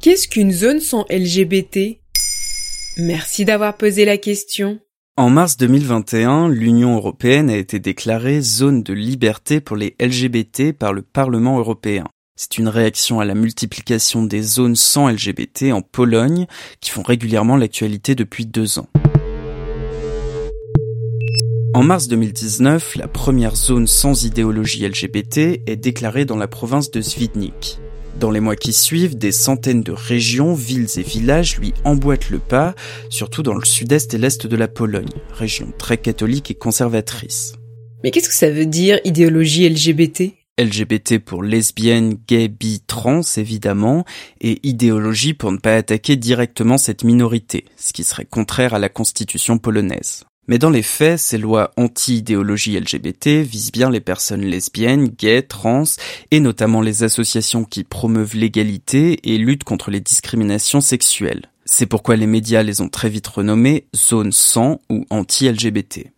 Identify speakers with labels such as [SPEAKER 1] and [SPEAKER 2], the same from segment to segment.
[SPEAKER 1] Qu'est-ce qu'une zone sans LGBT Merci d'avoir posé la question.
[SPEAKER 2] En mars 2021, l'Union européenne a été déclarée zone de liberté pour les LGBT par le Parlement européen. C'est une réaction à la multiplication des zones sans LGBT en Pologne qui font régulièrement l'actualité depuis deux ans. En mars 2019, la première zone sans idéologie LGBT est déclarée dans la province de Svidnik. Dans les mois qui suivent, des centaines de régions, villes et villages lui emboîtent le pas, surtout dans le sud-est et l'est de la Pologne, région très catholique et conservatrice.
[SPEAKER 1] Mais qu'est-ce que ça veut dire idéologie LGBT
[SPEAKER 2] LGBT pour lesbiennes, gays, bi, trans évidemment, et idéologie pour ne pas attaquer directement cette minorité, ce qui serait contraire à la constitution polonaise. Mais dans les faits, ces lois anti-idéologie LGBT visent bien les personnes lesbiennes, gays, trans, et notamment les associations qui promeuvent l'égalité et luttent contre les discriminations sexuelles. C'est pourquoi les médias les ont très vite renommées zone sans ou anti-LGBT.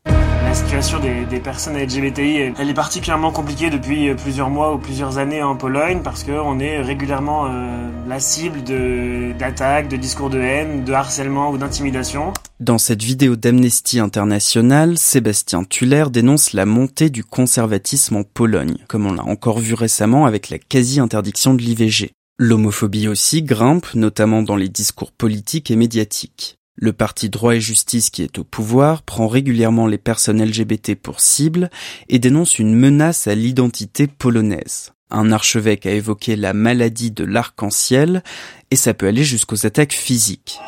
[SPEAKER 3] La situation des, personnes LGBTI, est particulièrement compliquée depuis euh, plusieurs mois ou plusieurs années en Pologne parce qu'on est régulièrement euh, la cible d'attaques, de, discours de haine, de harcèlement ou d'intimidation.
[SPEAKER 2] Dans cette vidéo d'Amnesty International, Sébastien Tuller dénonce la montée du conservatisme en Pologne, comme on l'a encore vu récemment avec la quasi-interdiction de l'IVG. L'homophobie aussi grimpe, notamment dans les discours politiques et médiatiques. Le parti Droit et Justice qui est au pouvoir prend régulièrement les personnes LGBT pour cible et dénonce une menace à l'identité polonaise. Un archevêque a évoqué la maladie de l'arc-en-ciel et ça peut aller jusqu'aux attaques physiques.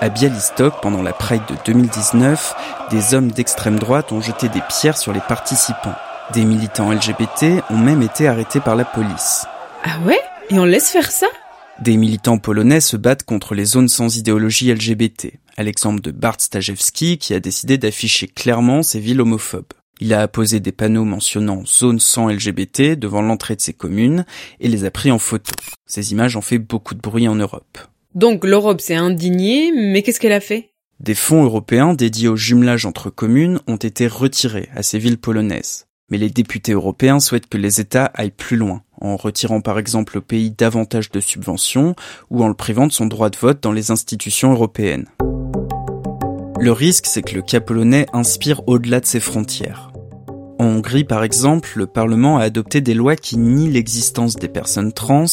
[SPEAKER 2] À Bialystok, pendant la Pride de 2019, des hommes d'extrême droite ont jeté des pierres sur les participants. Des militants LGBT ont même été arrêtés par la police.
[SPEAKER 1] Ah ouais? Et on laisse faire ça?
[SPEAKER 2] Des militants polonais se battent contre les zones sans idéologie LGBT, à l'exemple de Bart Stajewski qui a décidé d'afficher clairement ses villes homophobes. Il a apposé des panneaux mentionnant zone sans LGBT devant l'entrée de ses communes et les a pris en photo. Ces images ont fait beaucoup de bruit en Europe.
[SPEAKER 1] Donc l'Europe s'est indignée, mais qu'est-ce qu'elle a fait?
[SPEAKER 2] Des fonds européens dédiés au jumelage entre communes ont été retirés à ces villes polonaises. Mais les députés européens souhaitent que les États aillent plus loin, en retirant par exemple au pays davantage de subventions ou en le privant de son droit de vote dans les institutions européennes. Le risque, c'est que le cas polonais inspire au-delà de ses frontières. En Hongrie, par exemple, le Parlement a adopté des lois qui nient l'existence des personnes trans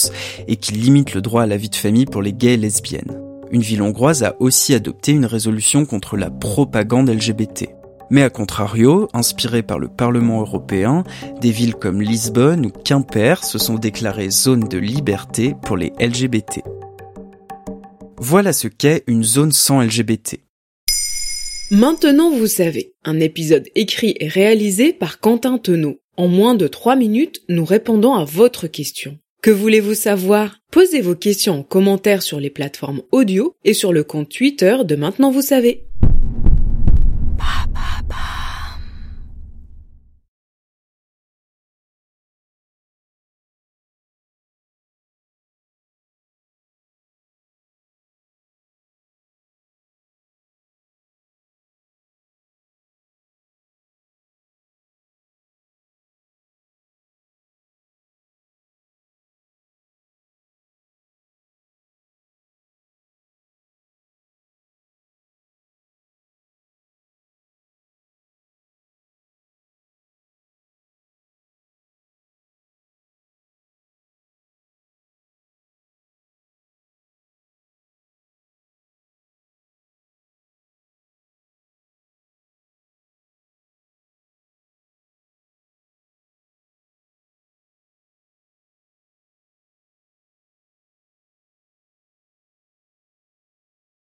[SPEAKER 2] et qui limitent le droit à la vie de famille pour les gays et lesbiennes. Une ville hongroise a aussi adopté une résolution contre la propagande LGBT. Mais à contrario, inspiré par le Parlement européen, des villes comme Lisbonne ou Quimper se sont déclarées zones de liberté pour les LGBT. Voilà ce qu'est une zone sans LGBT.
[SPEAKER 1] Maintenant vous savez, un épisode écrit et réalisé par Quentin Tenot. En moins de 3 minutes, nous répondons à votre question. Que voulez-vous savoir? Posez vos questions en commentaire sur les plateformes audio et sur le compte Twitter de Maintenant vous savez.